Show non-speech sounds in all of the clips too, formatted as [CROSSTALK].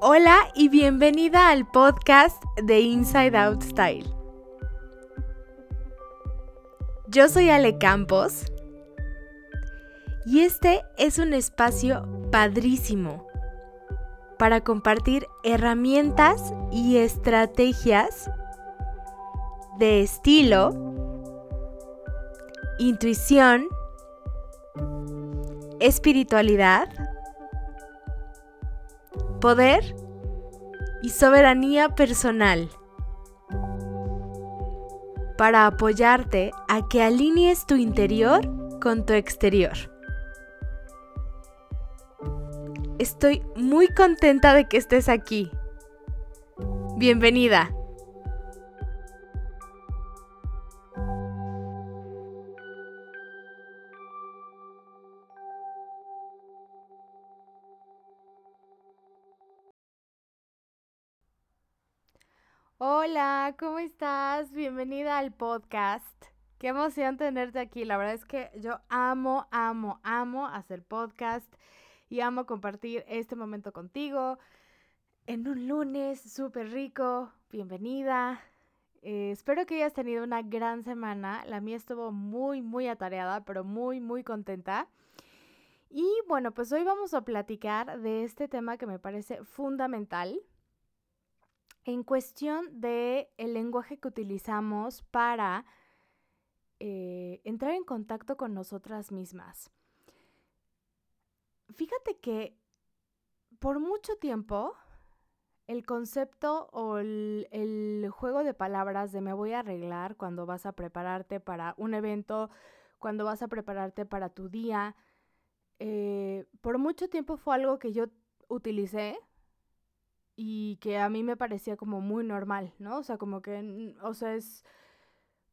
Hola y bienvenida al podcast de Inside Out Style. Yo soy Ale Campos y este es un espacio padrísimo para compartir herramientas y estrategias de estilo, intuición, espiritualidad, poder y soberanía personal para apoyarte a que alinees tu interior con tu exterior. Estoy muy contenta de que estés aquí. Bienvenida. Hola, ¿cómo estás? Bienvenida al podcast. Qué emoción tenerte aquí. La verdad es que yo amo, amo, amo hacer podcast y amo compartir este momento contigo en un lunes súper rico. Bienvenida. Eh, espero que hayas tenido una gran semana. La mía estuvo muy, muy atareada, pero muy, muy contenta. Y bueno, pues hoy vamos a platicar de este tema que me parece fundamental en cuestión de el lenguaje que utilizamos para eh, entrar en contacto con nosotras mismas. Fíjate que por mucho tiempo el concepto o el, juego de palabras de me voy a arreglar cuando vas a prepararte para un evento, cuando vas a prepararte para tu día, eh, por mucho tiempo fue algo que yo utilicé y que a mí me parecía como muy normal, ¿no? O sea, como que, o sea, es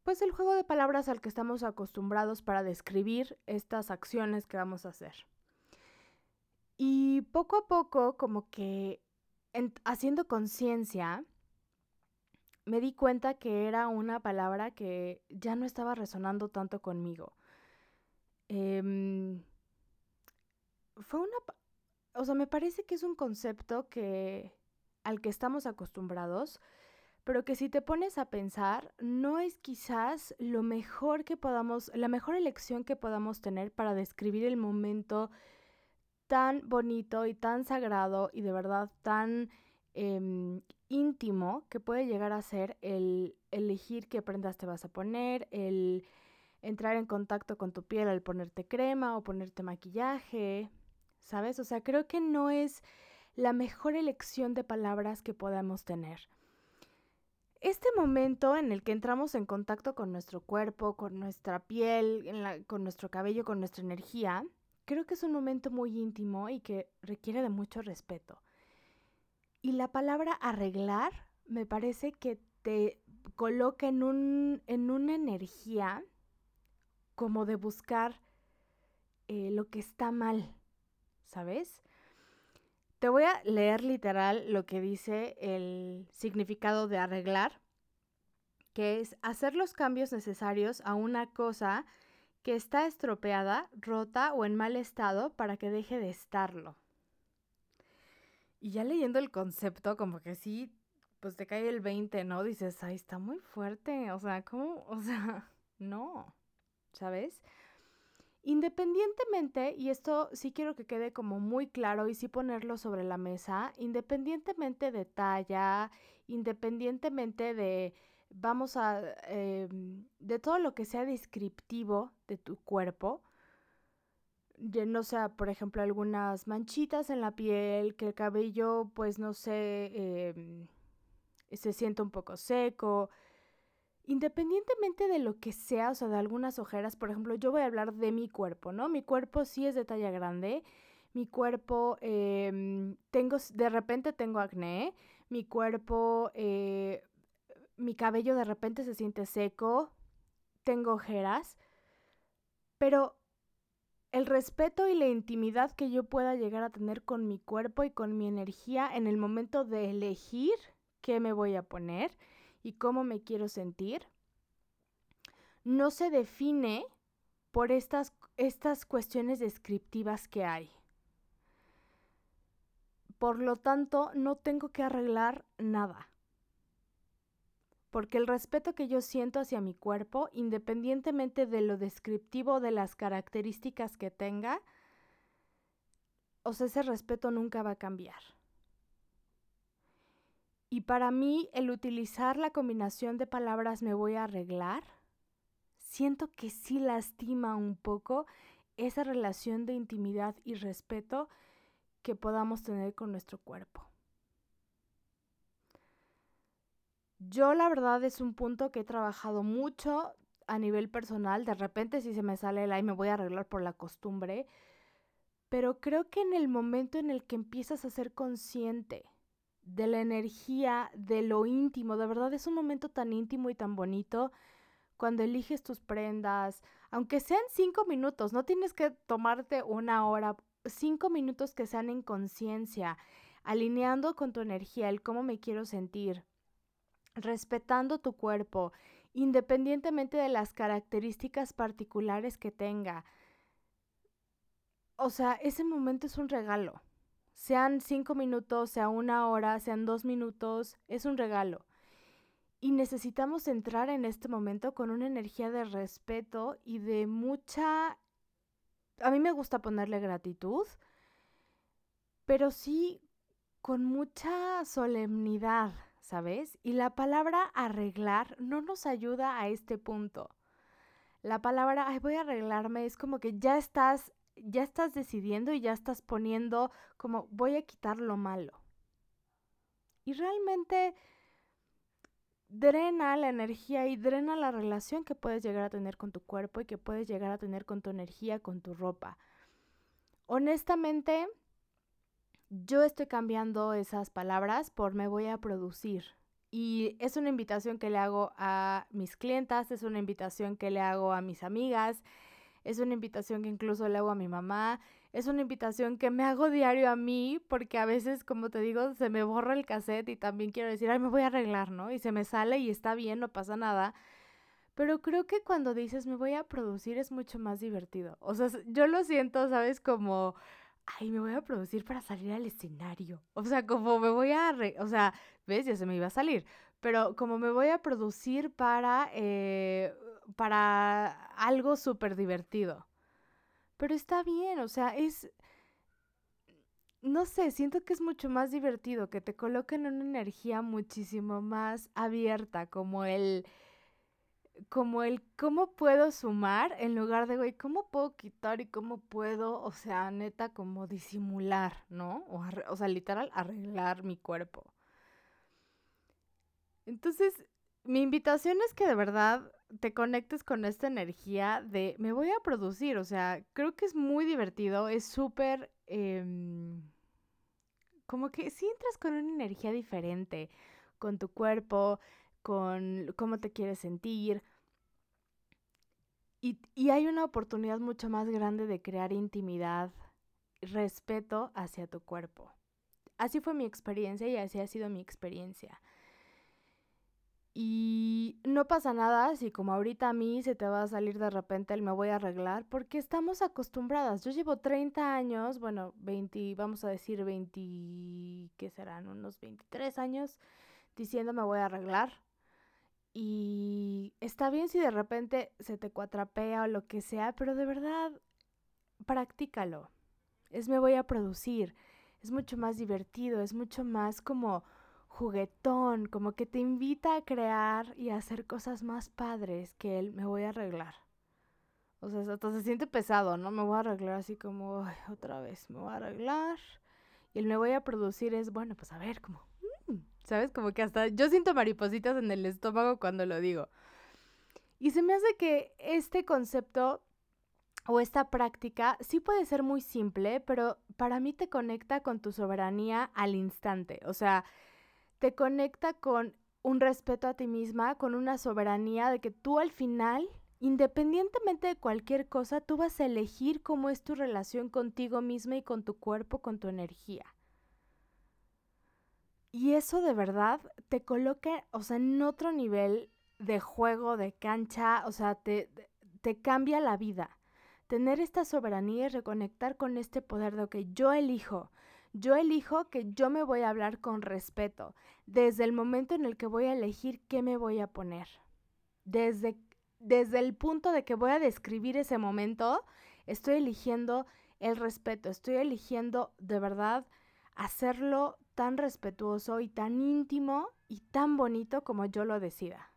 pues el juego de palabras al que estamos acostumbrados para describir estas acciones que vamos a hacer. Y poco a poco, como que haciendo conciencia, me di cuenta que era una palabra que ya no estaba resonando tanto conmigo. Em, fue una... O sea, me parece que es un concepto que al que estamos acostumbrados, pero que si te pones a pensar, no es quizás lo mejor que podamos, la mejor elección que podamos tener para describir el momento tan bonito y tan sagrado y de verdad tan em, íntimo que puede llegar a ser el elegir qué prendas te vas a poner, el entrar en contacto con tu piel al ponerte crema o ponerte maquillaje, ¿sabes? O sea, creo que no es la mejor elección de palabras que podamos tener. Este momento en el que entramos en contacto con nuestro cuerpo, con nuestra piel, con nuestro cabello, con nuestra energía, creo que es un momento muy íntimo y que requiere de mucho respeto. Y la palabra arreglar me parece que te coloca en, un, en una energía como de buscar eh, lo que está mal, ¿sabes? Te voy a leer literal lo que dice el significado de arreglar, que es hacer los cambios necesarios a una cosa que está estropeada, rota o en mal estado para que deje de estarlo. Y ya leyendo el concepto, como que sí, pues te cae el 20, ¿no? Dices, ay, está muy fuerte, o sea, ¿cómo? O sea, [LAUGHS] no, ¿sabes? Independientemente, y esto sí quiero que quede como muy claro y sí ponerlo sobre la mesa, independientemente de talla, independientemente de, vamos a, em, de todo lo que sea descriptivo de tu cuerpo, no sea, por ejemplo, algunas manchitas en la piel, que el cabello, pues no sé, em, se sienta un poco seco, Independientemente de lo que sea, o sea, de algunas ojeras, por ejemplo, yo voy a hablar de mi cuerpo, ¿no? Mi cuerpo sí es de talla grande, mi cuerpo, em, tengo, de repente tengo acné, mi cuerpo, eh, mi cabello de repente se siente seco, tengo ojeras, pero el respeto y la intimidad que yo pueda llegar a tener con mi cuerpo y con mi energía en el momento de elegir qué me voy a poner, y cómo me quiero sentir, no se define por estas, estas cuestiones descriptivas que hay. Por lo tanto, no tengo que arreglar nada. Porque el respeto que yo siento hacia mi cuerpo, independientemente de lo descriptivo de las características que tenga, o sea, ese respeto nunca va a cambiar. Y para mí, el utilizar la combinación de palabras me voy a arreglar, siento que sí lastima un poco esa relación de intimidad y respeto que podamos tener con nuestro cuerpo. Yo la verdad es un punto que he trabajado mucho a nivel personal. De repente si se me sale el ay me voy a arreglar por la costumbre. Pero creo que en el momento en el que empiezas a ser consciente de la energía, de lo íntimo, de verdad es un momento tan íntimo y tan bonito cuando eliges tus prendas, aunque sean cinco minutos, no tienes que tomarte una hora, cinco minutos que sean en conciencia, alineando con tu energía, el cómo me quiero sentir, respetando tu cuerpo, independientemente de las características particulares que tenga. O sea, ese momento es un regalo. Sean cinco minutos, sea una hora, sean dos minutos, es un regalo. Y necesitamos entrar en este momento con una energía de respeto y de mucha... A mí me gusta ponerle gratitud, pero sí con mucha solemnidad, ¿sabes? Y la palabra arreglar no nos ayuda a este punto. La palabra, ay, voy a arreglarme, es como que ya estás ya estás decidiendo y ya estás poniendo como voy a quitar lo malo. Y realmente drena la energía y drena la relación que puedes llegar a tener con tu cuerpo y que puedes llegar a tener con tu energía, con tu ropa. Honestamente, yo estoy cambiando esas palabras por me voy a producir. Y es una invitación que le hago a mis clientas, es una invitación que le hago a mis amigas, es una invitación que incluso le hago a mi mamá, es una invitación que me hago diario a mí, porque a veces, como te digo, se me borra el cassette y también quiero decir, ay, me voy a arreglar, ¿no? Y se me sale y está bien, no pasa nada. Pero creo que cuando dices me voy a producir es mucho más divertido. O sea, yo lo siento, ¿sabes? Como, ay, me voy a producir para salir al escenario. O sea, como me voy a, o sea, ves, ya se me iba a salir. Pero como me voy a producir para eh, para algo súper divertido. Pero está bien, o sea, es... No sé, siento que es mucho más divertido, que te coloquen en una energía muchísimo más abierta, como el como el cómo puedo sumar en lugar de, güey, cómo puedo quitar y cómo puedo, o sea, neta, como disimular, ¿no? O, o sea, literal, arreglar mi cuerpo. Entonces, mi invitación es que de verdad te conectes con esta energía de me voy a producir, o sea, creo que es muy divertido, es súper... Em, como que si entras con una energía diferente, con tu cuerpo, con cómo te quieres sentir. Y, y hay una oportunidad mucho más grande de crear intimidad, respeto hacia tu cuerpo. Así fue mi experiencia y así ha sido mi experiencia. Y no pasa nada si como ahorita a mí se te va a salir de repente el me voy a arreglar, porque estamos acostumbradas. Yo llevo 30 años, bueno, 20, vamos a decir 20, ¿qué serán? Unos 23 años diciendo me voy a arreglar. Y está bien si de repente se te cuatrapea o lo que sea, pero de verdad, practícalo. Es me voy a producir. Es mucho más divertido, es mucho más como juguetón, como que te invita a crear y a hacer cosas más padres que él me voy a arreglar. O sea, hasta se siente pesado, ¿no? Me voy a arreglar así como, otra vez, me voy a arreglar. Y el me voy a producir es, bueno, pues a ver, como, mm", ¿sabes? Como que hasta yo siento maripositas en el estómago cuando lo digo. Y se me hace que este concepto o esta práctica sí puede ser muy simple, pero para mí te conecta con tu soberanía al instante. O sea, te conecta con un respeto a ti misma, con una soberanía de que tú al final, independientemente de cualquier cosa, tú vas a elegir cómo es tu relación contigo misma y con tu cuerpo, con tu energía. Y eso de verdad te coloca, o sea, en otro nivel de juego, de cancha, o sea, te, te cambia la vida. Tener esta soberanía y reconectar con este poder de que yo elijo, Yo elijo que yo me voy a hablar con respeto, desde el momento en el que voy a elegir qué me voy a poner. Desde, desde el punto de que voy a describir ese momento, estoy eligiendo el respeto, estoy eligiendo de verdad hacerlo tan respetuoso y tan íntimo y tan bonito como yo lo decida.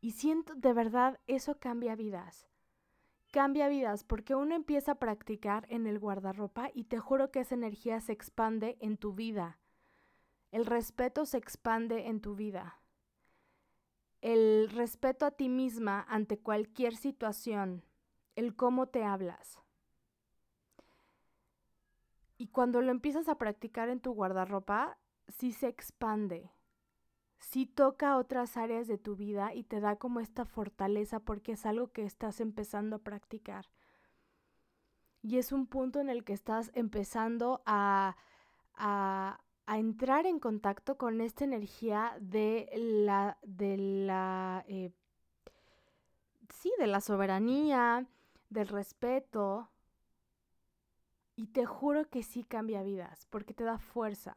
Y siento de verdad eso cambia vidas cambia vidas porque uno empieza a practicar en el guardarropa y te juro que esa energía se expande en tu vida. El respeto se expande en tu vida. El respeto a ti misma ante cualquier situación. El cómo te hablas. Y cuando lo empiezas a practicar en tu guardarropa, sí se expande sí toca otras áreas de tu vida y te da como esta fortaleza porque es algo que estás empezando a practicar. Y es un punto en el que estás empezando a, a, entrar en contacto con esta energía de la, de la, eh, sí, de la soberanía, del respeto. Y te juro que sí cambia vidas, porque te da fuerza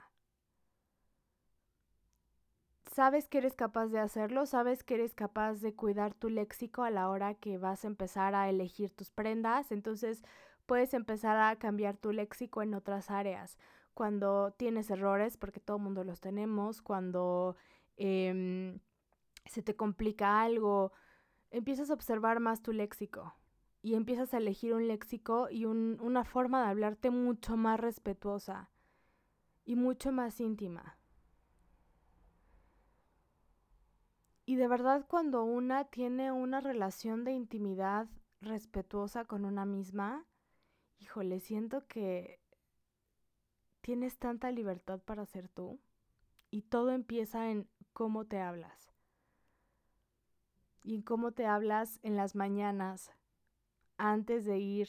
sabes que eres capaz de hacerlo, sabes que eres capaz de cuidar tu léxico a la hora que vas a empezar a elegir tus prendas, entonces puedes empezar a cambiar tu léxico en otras áreas. Cuando tienes errores, porque todo el mundo los tenemos, cuando em, se te complica algo, empiezas a observar más tu léxico y empiezas a elegir un léxico y una forma de hablarte mucho más respetuosa y mucho más íntima. Y de verdad cuando una tiene una relación de intimidad respetuosa con una misma, híjole, siento que tienes tanta libertad para ser tú y todo empieza en cómo te hablas. Y en cómo te hablas en las mañanas, antes de ir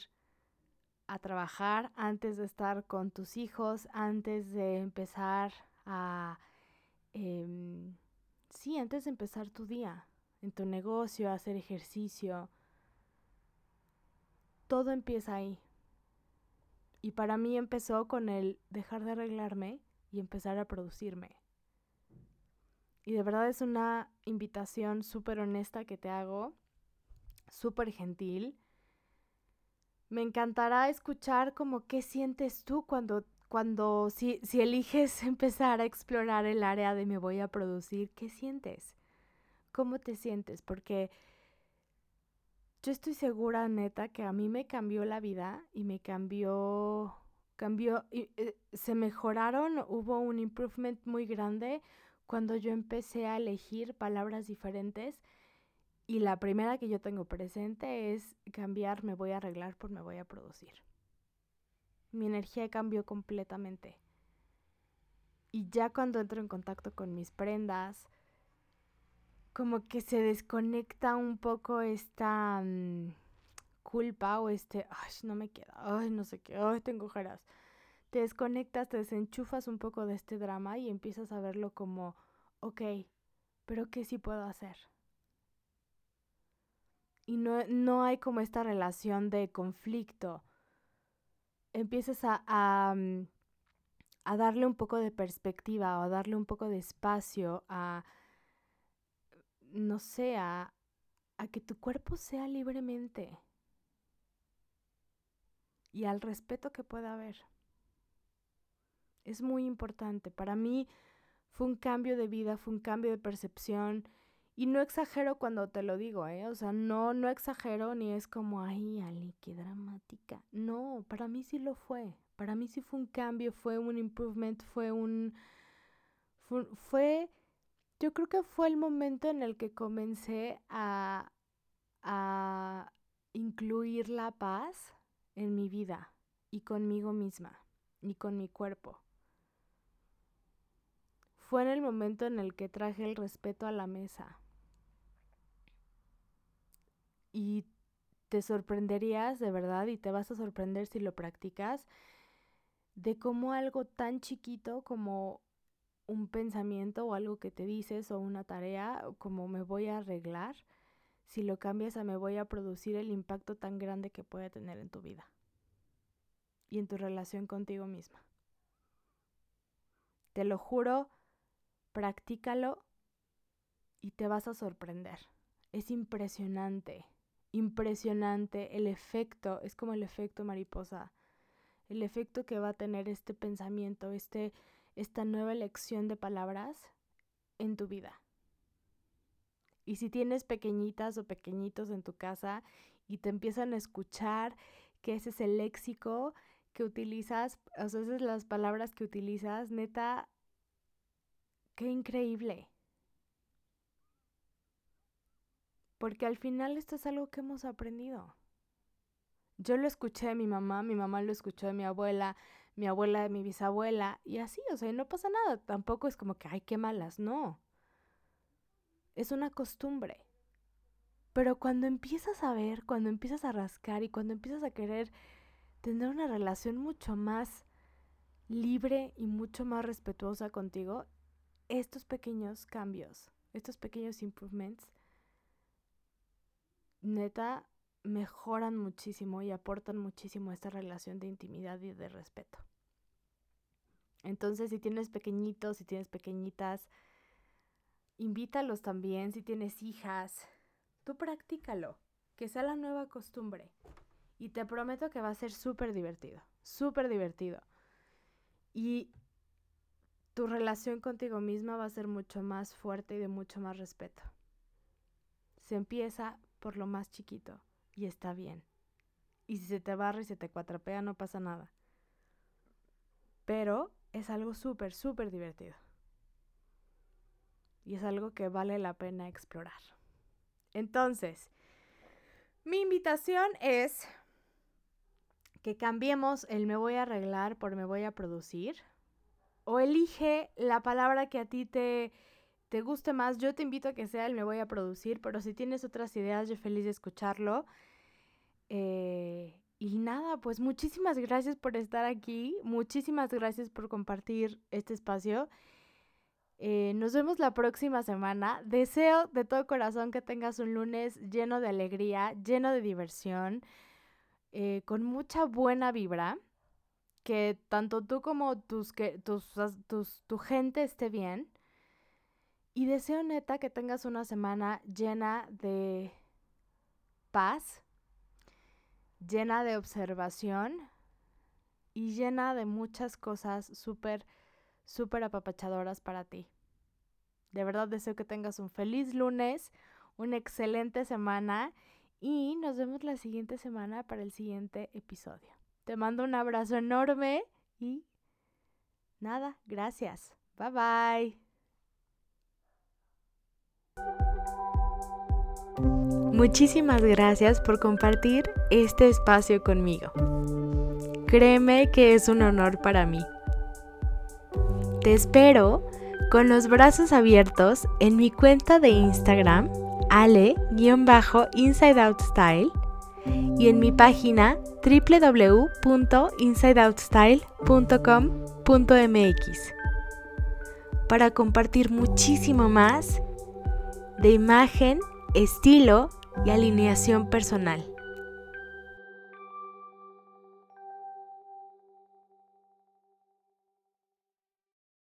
a trabajar, antes de estar con tus hijos, antes de empezar a... Em, sí, antes de empezar tu día, en tu negocio, hacer ejercicio, todo empieza ahí. Y para mí empezó con el dejar de arreglarme y empezar a producirme. Y de verdad es una invitación súper honesta que te hago, súper gentil. Me encantará escuchar como qué sientes tú cuando cuando si, si eliges [LAUGHS] empezar a explorar el área de me voy a producir, ¿qué sientes? ¿Cómo te sientes? Porque yo estoy segura, neta, que a mí me cambió la vida y me cambió, cambió, y, eh, se mejoraron, hubo un improvement muy grande cuando yo empecé a elegir palabras diferentes. Y la primera que yo tengo presente es cambiar, me voy a arreglar por me voy a producir mi energía cambió completamente. Y ya cuando entro en contacto con mis prendas, como que se desconecta un poco esta mm, culpa o este, ay, no me queda, ay, no sé qué, ay, tengo ojeras. Te desconectas, te desenchufas un poco de este drama y empiezas a verlo como, ok, pero ¿qué sí puedo hacer? Y no, no hay como esta relación de conflicto empiezas a, mm, a, darle un poco de perspectiva o a darle un poco de espacio a, no sé, a, a que tu cuerpo sea libremente y al respeto que pueda haber. Es muy importante. Para mí fue un cambio de vida, fue un cambio de percepción y no exagero cuando te lo digo, ¿eh? O sea, no, no exagero ni es como, ay, Ali, qué dramática. No, para mí sí lo fue. Para mí sí fue un cambio, fue un improvement, fue un... Fue, fue yo creo que fue el momento en el que comencé a, a incluir la paz en mi vida y conmigo misma y con mi cuerpo. Fue en el momento en el que traje el respeto a la mesa y te sorprenderías de verdad y te vas a sorprender si lo practicas de cómo algo tan chiquito como un pensamiento o algo que te dices o una tarea como me voy a arreglar, si lo cambias a me voy a producir el impacto tan grande que puede tener en tu vida. y en tu relación contigo misma. Te lo juro, practícalo y te vas a sorprender. Es impresionante, impresionante el efecto, es como el efecto mariposa, el efecto que va a tener este pensamiento, este, esta nueva elección de palabras en tu vida. Y si tienes pequeñitas o pequeñitos en tu casa y te empiezan a escuchar que ese es el léxico que utilizas, o sea, esas son las palabras que utilizas, neta, qué increíble. Porque al final esto es algo que hemos aprendido. Yo lo escuché de mi mamá, mi mamá lo escuchó de mi abuela, mi abuela de mi bisabuela, y así, o sea, no pasa nada. Tampoco es como que, ay, qué malas, no. Es una costumbre. Pero cuando empiezas a ver, cuando empiezas a rascar y cuando empiezas a querer tener una relación mucho más libre y mucho más respetuosa contigo, estos pequeños cambios, estos pequeños improvements, neta, mejoran muchísimo y aportan muchísimo a esta relación de intimidad y de respeto. Entonces, si tienes pequeñitos, si tienes pequeñitas, invítalos también, si tienes hijas, tú practícalo, que sea la nueva costumbre. Y te prometo que va a ser súper divertido, súper divertido. Y tu relación contigo misma va a ser mucho más fuerte y de mucho más respeto. Se empieza por lo más chiquito y está bien. Y si se te barra y se te cuatrapea, no pasa nada. Pero es algo súper, súper divertido. Y es algo que vale la pena explorar. Entonces, mi invitación es que cambiemos el me voy a arreglar por me voy a producir. O elige la palabra que a ti te, te guste más. Yo te invito a que sea el me voy a producir, pero si tienes otras ideas, yo feliz de escucharlo. Eh, y nada, pues muchísimas gracias por estar aquí, muchísimas gracias por compartir este espacio. Eh, nos vemos la próxima semana. Deseo de todo corazón que tengas un lunes lleno de alegría, lleno de diversión, eh, con mucha buena vibra, que tanto tú como tus, que, tus, tus, tu gente esté bien. Y deseo neta que tengas una semana llena de paz, llena de observación y llena de muchas cosas súper, súper apapachadoras para ti. De verdad deseo que tengas un feliz lunes, una excelente semana y nos vemos la siguiente semana para el siguiente episodio. Te mando un abrazo enorme y nada, gracias. Bye bye. Muchísimas gracias por compartir este espacio conmigo. Créeme que es un honor para mí. Te espero con los brazos abiertos en mi cuenta de Instagram, ale-insideoutstyle, y en mi página www.insideoutstyle.com.mx para compartir muchísimo más de imagen, estilo y alineación personal.